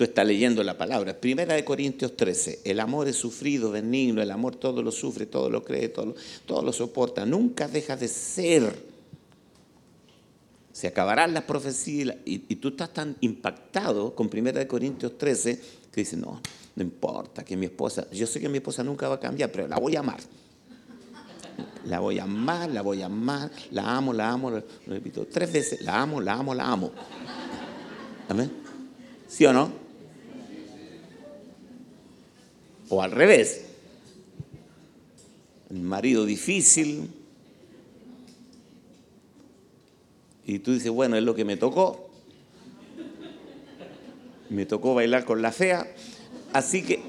Tú estás leyendo la palabra. Primera de Corintios 13. El amor es sufrido, benigno, el amor todo lo sufre, todo lo cree, todo lo, todo lo soporta. Nunca deja de ser. Se acabarán las profecías y, tú estás tan impactado con Primera de Corintios 13 que dices, no, no importa que mi esposa, yo sé que mi esposa nunca va a cambiar, pero la voy a amar. La voy a amar, la voy a amar, la amo, la amo, lo repito tres veces, la amo, la amo, la amo. ¿Amén? ¿Sí o no? O al revés. El marido difícil. Y tú dices, bueno, es lo que me tocó. Me tocó bailar con la fea. Así que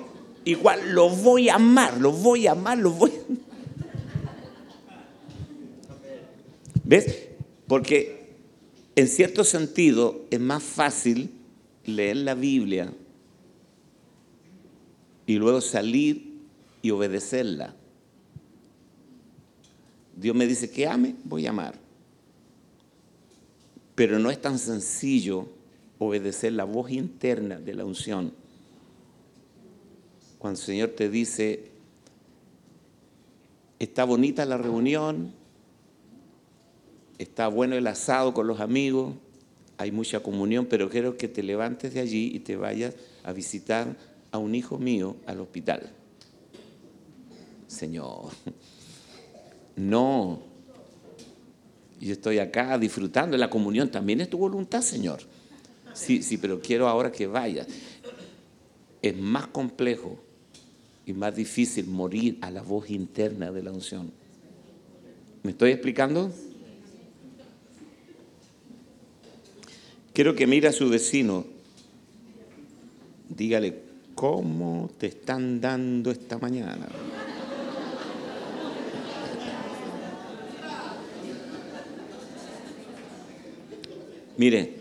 igual lo voy a amar, lo voy a amar, lo voy a... ¿Ves? Porque en cierto sentido es más fácil leer la Biblia y luego salir y obedecerla. Dios me dice que ame, voy a amar. Pero no es tan sencillo obedecer la voz interna de la unción. Cuando el Señor te dice, está bonita la reunión, está bueno el asado con los amigos, hay mucha comunión, pero quiero que te levantes de allí y te vayas a visitar a un hijo mío al hospital. Señor, no. Yo estoy acá disfrutando de la comunión, también es tu voluntad, Señor. Sí, sí, pero quiero ahora que vayas. Es más complejo y más difícil morir a la voz interna de la unción. ¿Me estoy explicando? Quiero que mire a su vecino, dígale, ¿cómo te están dando esta mañana? Mire,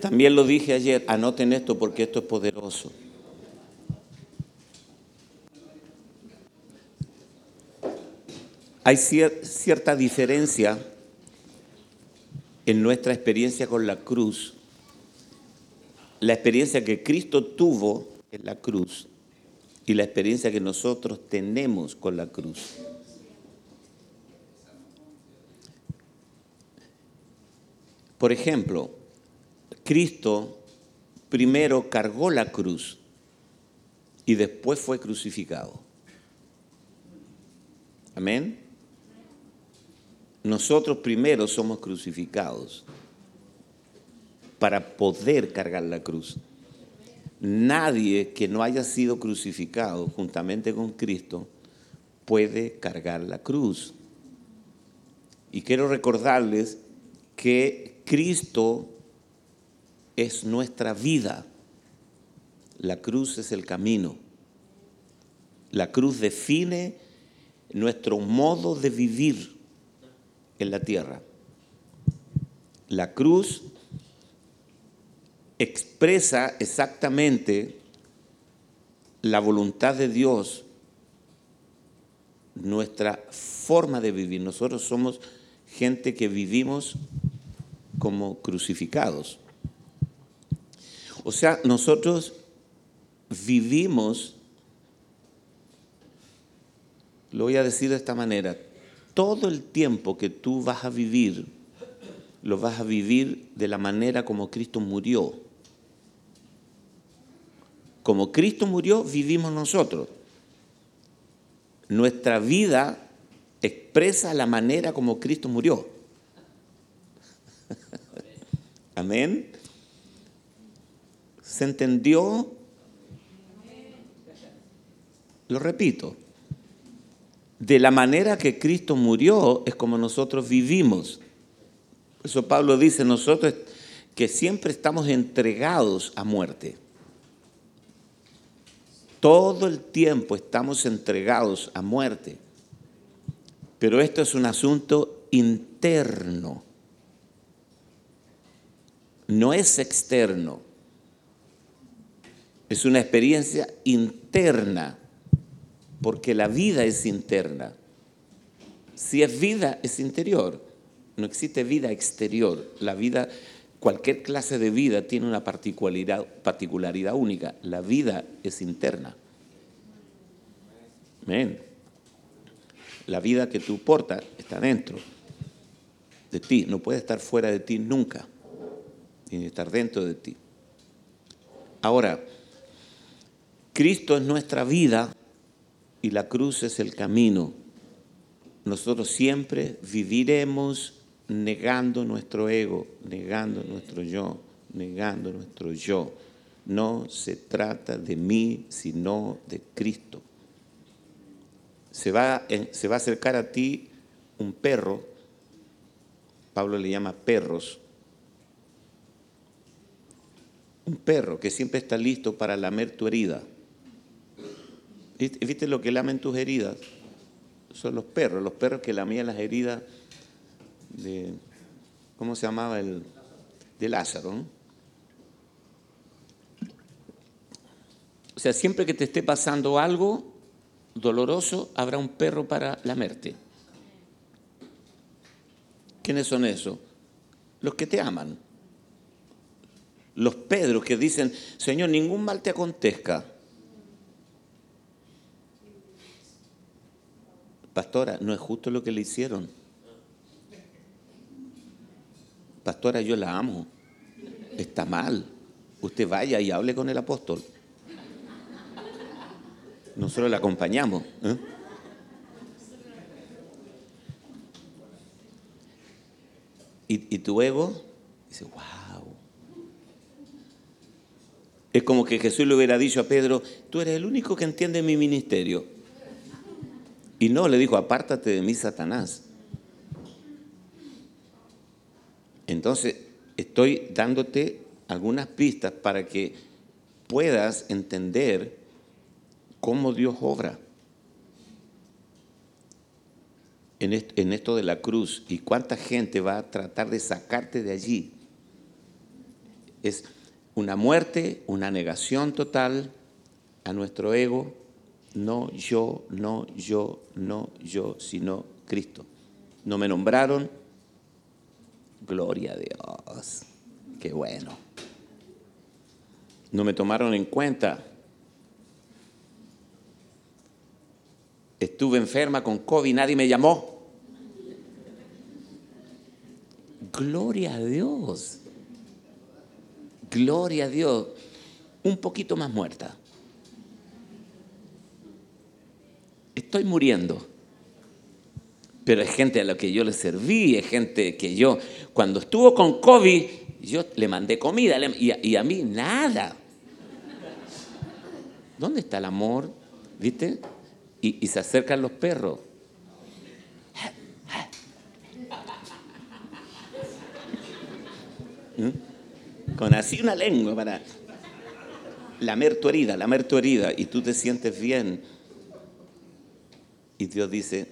también lo dije ayer, anoten esto porque esto es poderoso. Hay cierta diferencia en nuestra experiencia con la cruz, la experiencia que Cristo tuvo en la cruz y la experiencia que nosotros tenemos con la cruz. Por ejemplo, Cristo primero cargó la cruz y después fue crucificado. Amén. Nosotros primero somos crucificados para poder cargar la cruz. Nadie que no haya sido crucificado juntamente con Cristo puede cargar la cruz. Y quiero recordarles que Cristo es nuestra vida. La cruz es el camino. La cruz define nuestro modo de vivir en la tierra. La cruz expresa exactamente la voluntad de Dios, nuestra forma de vivir. Nosotros somos gente que vivimos como crucificados. O sea, nosotros vivimos, lo voy a decir de esta manera, todo el tiempo que tú vas a vivir, lo vas a vivir de la manera como Cristo murió. Como Cristo murió, vivimos nosotros. Nuestra vida expresa la manera como Cristo murió. Amén. ¿Se entendió? Lo repito. De la manera que Cristo murió es como nosotros vivimos. Por eso Pablo dice nosotros que siempre estamos entregados a muerte. Todo el tiempo estamos entregados a muerte. Pero esto es un asunto interno. No es externo. Es una experiencia interna, porque la vida es interna. Si es vida, es interior. No existe vida exterior. La vida, cualquier clase de vida tiene una particularidad, particularidad única. La vida es interna. Amén. La vida que tú portas está dentro de ti. No puede estar fuera de ti nunca. Tiene que estar dentro de ti. Ahora, Cristo es nuestra vida y la cruz es el camino. Nosotros siempre viviremos negando nuestro ego, negando nuestro yo, negando nuestro yo. No se trata de mí, sino de Cristo. Se va, se va a acercar a ti un perro, Pablo le llama perros, un perro que siempre está listo para lamer tu herida. ¿Viste lo que lamen tus heridas? Son los perros, los perros que lamían las heridas de, ¿cómo se llamaba? El, de Lázaro. O sea, siempre que te esté pasando algo doloroso, habrá un perro para lamerte. ¿Quiénes son esos? Los que te aman. Los Pedros que dicen, Señor, ningún mal te acontezca. Pastora, no es justo lo que le hicieron. Pastora, yo la amo. Está mal. Usted vaya y hable con el apóstol. Nosotros la acompañamos. ¿eh? Y, y tu ego dice, wow. Es como que Jesús le hubiera dicho a Pedro, tú eres el único que entiende mi ministerio. Y no, le dijo, apártate de mí, Satanás. Entonces, estoy dándote algunas pistas para que puedas entender cómo Dios obra en esto de la cruz y cuánta gente va a tratar de sacarte de allí. Es una muerte, una negación total a nuestro ego, no yo, no yo, no yo, sino Cristo. No me nombraron, gloria a Dios, qué bueno. No me tomaron en cuenta, Estuve enferma con COVID, nadie me llamó. Gloria a Dios. Gloria a Dios. Un poquito más muerta. Estoy muriendo. Pero es gente a la que yo le serví, es gente que yo, cuando estuvo con COVID, yo le mandé comida y a, mí nada. ¿Dónde está el amor? ¿Viste? y, se acercan los perros. ¿Mm? Con así una lengua para lamer tu herida, lamer tu herida, y tú te sientes bien. Y Dios dice,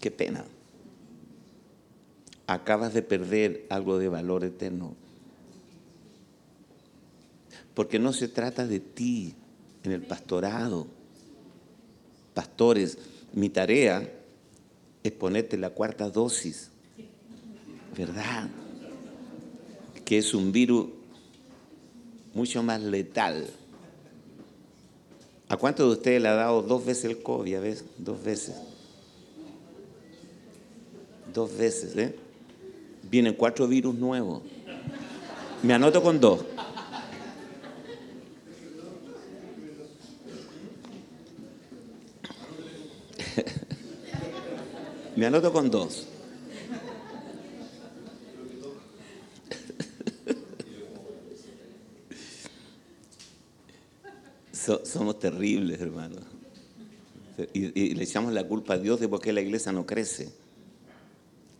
qué pena. Acabas de perder algo de valor eterno porque no se trata de ti en el pastorado. Pastores, mi tarea es ponerte la cuarta dosis, ¿verdad? Que es un virus mucho más letal. ¿A cuántos de ustedes le ha dado dos veces el COVID? A ver, dos veces. Dos veces, ¿eh? Vienen cuatro virus nuevos. Me anoto con dos. Me anoto con dos. somos terribles, hermano. Y, le echamos la culpa a Dios de por qué la iglesia no crece.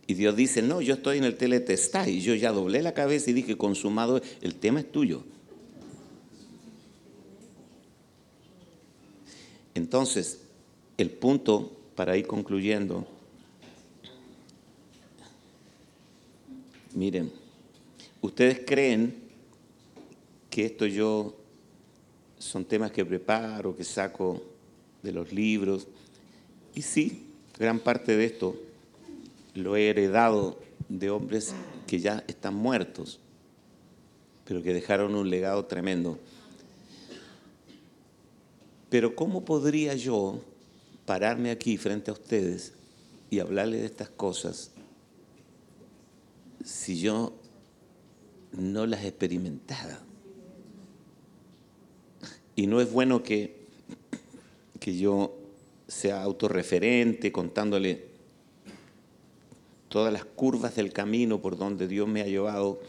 Y Dios dice, no, yo estoy en el teletestá y yo ya doblé la cabeza y dije, consumado, el tema es tuyo. Entonces, el punto para ir concluyendo, miren, ustedes creen que esto yo son temas que preparo, que saco de los libros. Y sí, gran parte de esto lo he heredado de hombres que ya están muertos, pero que dejaron un legado tremendo. Pero ¿cómo podría yo pararme aquí frente a ustedes y hablarles de estas cosas si yo no las experimentara? Y no es bueno que, que yo sea autorreferente contándole todas las curvas del camino por donde Dios me ha llevado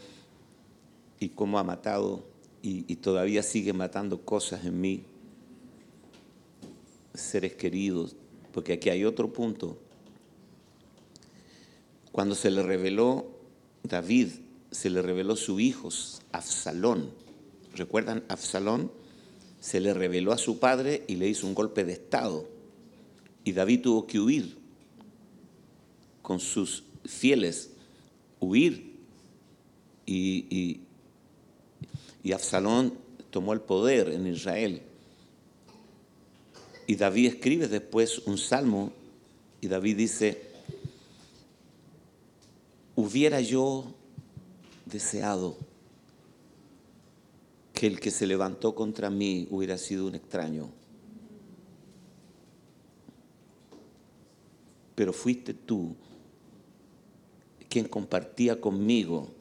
y cómo ha matado y, todavía sigue matando cosas en mí, seres queridos, porque aquí hay otro punto. Cuando se le reveló David, se le reveló su hijo, Absalón. ¿Recuerdan Absalón? se le reveló a su padre y le hizo un golpe de estado. Y David tuvo que huir con sus fieles, huir. Y, y, Absalón tomó el poder en Israel. Y David escribe después un salmo y David dice, hubiera yo deseado que el que se levantó contra mí hubiera sido un extraño. Pero fuiste tú quien compartía conmigo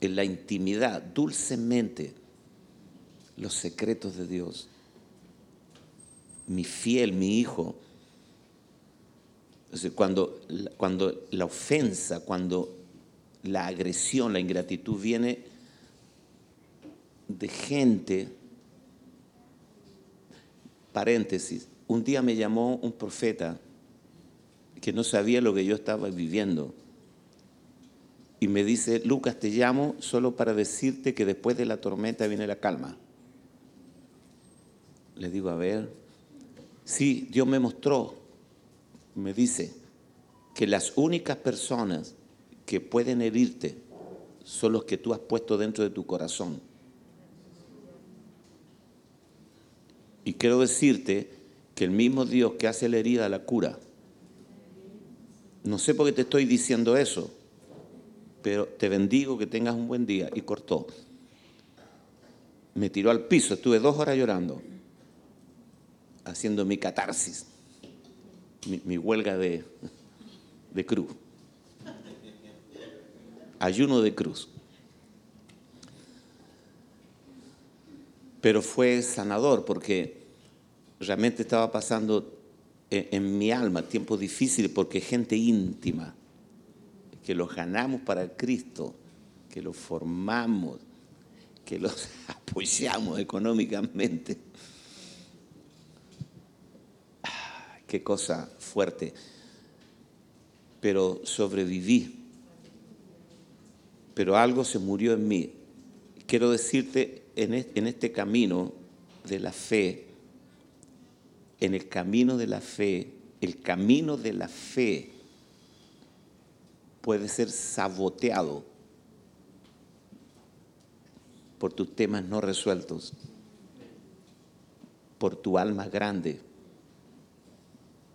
en la intimidad, dulcemente, los secretos de Dios. Mi fiel, mi hijo. cuando, cuando la ofensa, cuando la agresión, la ingratitud viene, de gente, paréntesis, un día me llamó un profeta que no sabía lo que yo estaba viviendo y me dice, Lucas, te llamo solo para decirte que después de la tormenta viene la calma. Le digo, a ver, sí, Dios me mostró, me dice, que las únicas personas que pueden herirte son los que tú has puesto dentro de tu corazón. Y quiero decirte que el mismo Dios que hace la herida la cura. No sé por qué te estoy diciendo eso, pero te bendigo que tengas un buen día. Y cortó. Me tiró al piso, estuve dos horas llorando, haciendo mi catarsis, mi, huelga de, de cruz. Ayuno de cruz. pero fue sanador porque realmente estaba pasando en, mi alma tiempos difíciles porque gente íntima, que los ganamos para Cristo, que los formamos, que los apoyamos económicamente. Ah, qué cosa fuerte. Pero sobreviví. Pero algo se murió en mí. Quiero decirte en este camino de la fe, en el camino de la fe, el camino de la fe puede ser saboteado por tus temas no resueltos, por tu alma grande,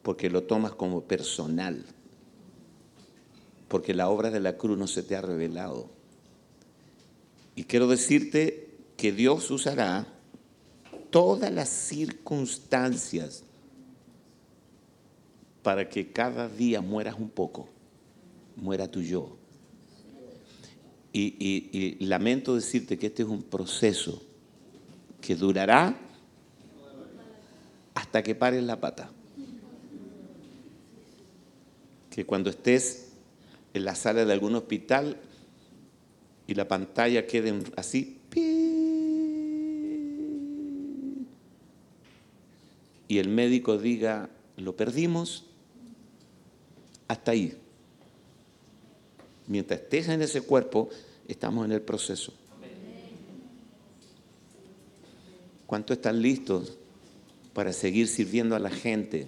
porque lo tomas como personal, porque la obra de la cruz no se te ha revelado. Y quiero decirte que Dios usará todas las circunstancias para que cada día mueras un poco, muera tu yo. Y, lamento decirte que este es un proceso que durará hasta que pares la pata. Que cuando estés en la sala de algún hospital y la pantalla quede así, y el médico diga, lo perdimos, hasta ahí. Mientras estés en ese cuerpo, estamos en el proceso. ¿Cuántos están listos para seguir sirviendo a la gente?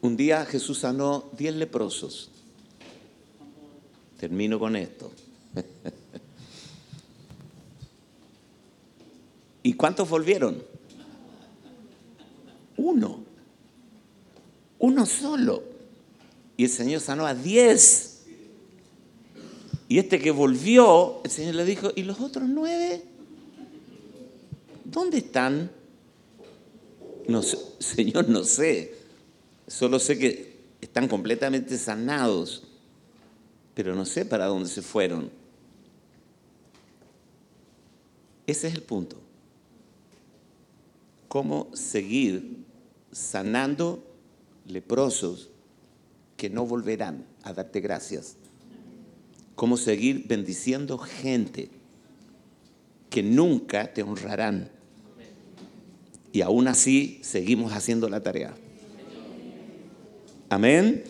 Un día Jesús sanó diez leprosos. Termino con esto. ¿Y cuántos volvieron? Uno. Uno solo. Y el Señor sanó a diez. Y este que volvió, el Señor le dijo, ¿y los otros nueve? ¿Dónde están? No, Señor, no sé. Solo sé que están completamente sanados, pero no sé para dónde se fueron. Ese es el punto. ¿Cómo seguir sanando leprosos que no volverán a darte gracias? ¿Cómo seguir bendiciendo gente que nunca te honrarán? Y aún así seguimos haciendo la tarea. Amén.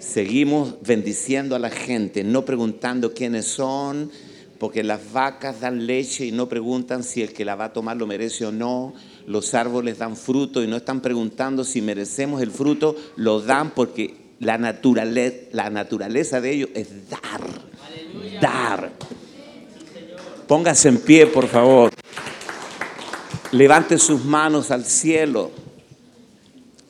Seguimos bendiciendo a la gente, no preguntando quiénes son, porque las vacas dan leche y no preguntan si el que la va a tomar lo merece o no. Los árboles dan fruto y no están preguntando si merecemos el fruto, lo dan porque la naturaleza, la naturaleza de ellos es dar. Dar. Póngase en pie, por favor. Levante sus manos al cielo.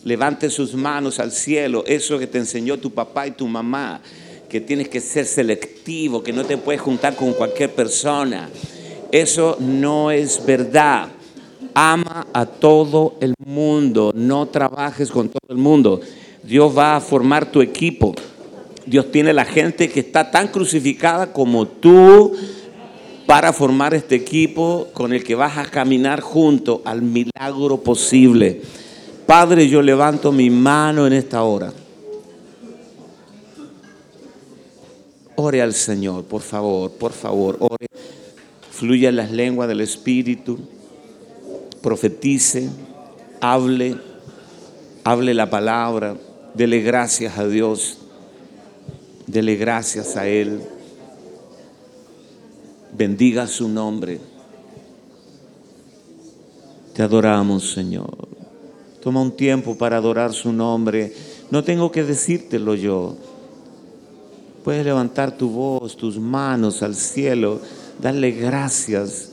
Levante sus manos al cielo. Eso que te enseñó tu papá y tu mamá. Que tienes que ser selectivo, que no te puedes juntar con cualquier persona. Eso no es verdad. Ama a todo el mundo. No trabajes con todo el mundo. Dios va a formar tu equipo. Dios tiene la gente que está tan crucificada como tú para formar este equipo con el que vas a caminar junto al milagro posible. Padre, yo levanto mi mano en esta hora. Ore al Señor, por favor, por favor, ore. Fluya las lenguas del Espíritu, profetice, hable, hable la palabra, dele gracias a Dios, dele gracias a Él, bendiga su nombre. Te adoramos, Señor. Toma un tiempo para adorar su nombre. No tengo que decírtelo yo. Puedes levantar tu voz, tus manos al cielo, darle gracias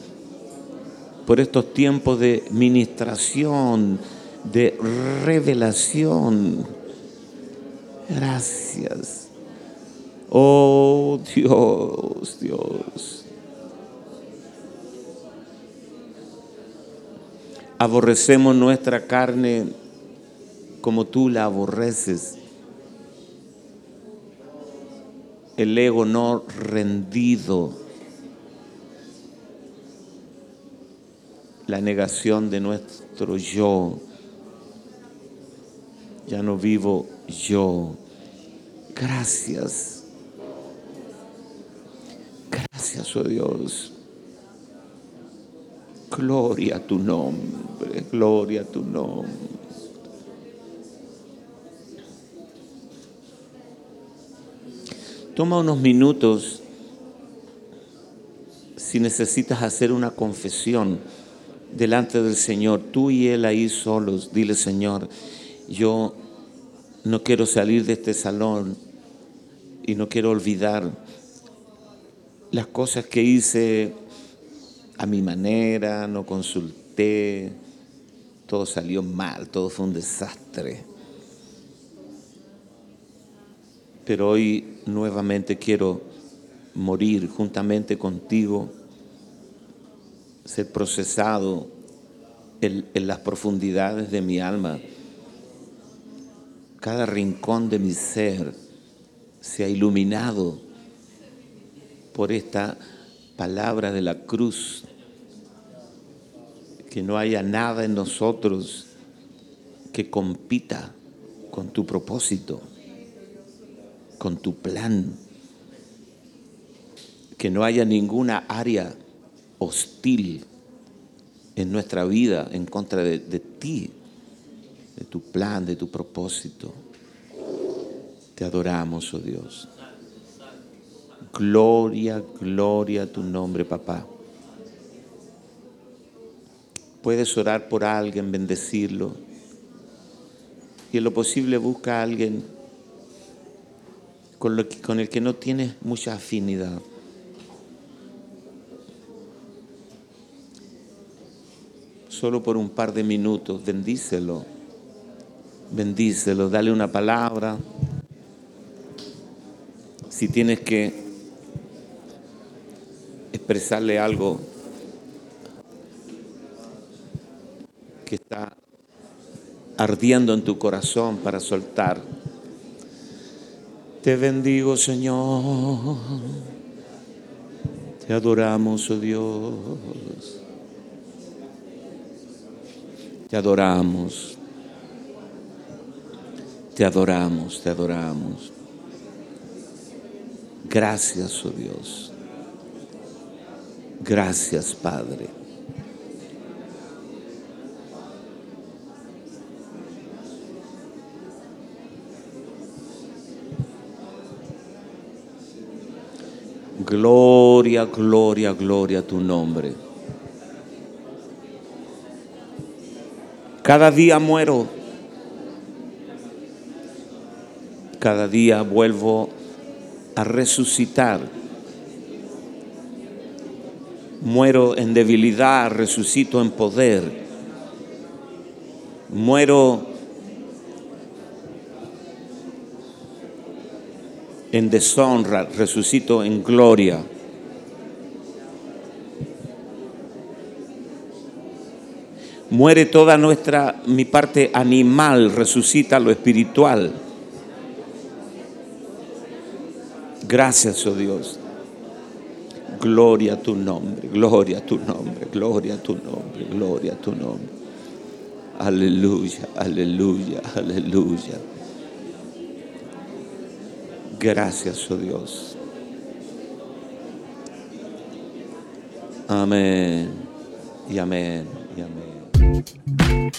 por estos tiempos de ministración, de revelación. Gracias. Oh Dios, Dios. aborrecemos nuestra carne como tú la aborreces. El ego no rendido. La negación de nuestro yo. Ya no vivo yo. Gracias. Gracias, oh Dios. Gloria a tu nombre, gloria a tu nombre. Toma unos minutos si necesitas hacer una confesión delante del Señor, tú y Él ahí solos, dile Señor, yo no quiero salir de este salón y no quiero olvidar las cosas que hice a mi manera, no consulté, todo salió mal, todo fue un desastre. Pero hoy nuevamente quiero morir juntamente contigo ser procesado en, en las profundidades de mi alma. Cada rincón de mi ser sea iluminado por esta palabra de la cruz. Que no haya nada en nosotros que compita con tu propósito, con tu plan. Que no haya ninguna área hostil en nuestra vida en contra de, de ti, de tu plan, de tu propósito. Te adoramos, oh Dios. Gloria, gloria a tu nombre, papá. Puedes orar por alguien, bendecirlo. Y en lo posible busca a alguien con, lo que- con el que no tienes mucha afinidad. Solo por un par de minutos, bendícelo. Bendícelo, dale una palabra. Si tienes que expresarle algo que está ardiendo en tu corazón para soltar. Te bendigo, Señor. Te adoramos, oh Dios. Te adoramos. Te adoramos, te adoramos. Gracias, oh Dios. Gracias, Padre. Gloria, gloria, gloria a tu nombre. Cada día muero. Cada día vuelvo a resucitar. Muero en debilidad, resucito en poder. Muero en deshonra, resucito en gloria. Muere toda nuestra, mi parte animal, resucita lo espiritual. Gracias, oh Dios. Gloria a tu nombre, gloria a tu nombre, gloria a tu nombre, gloria a tu nombre. Aleluya, aleluya, aleluya. Gracias, oh Dios. Amén y amén y amén.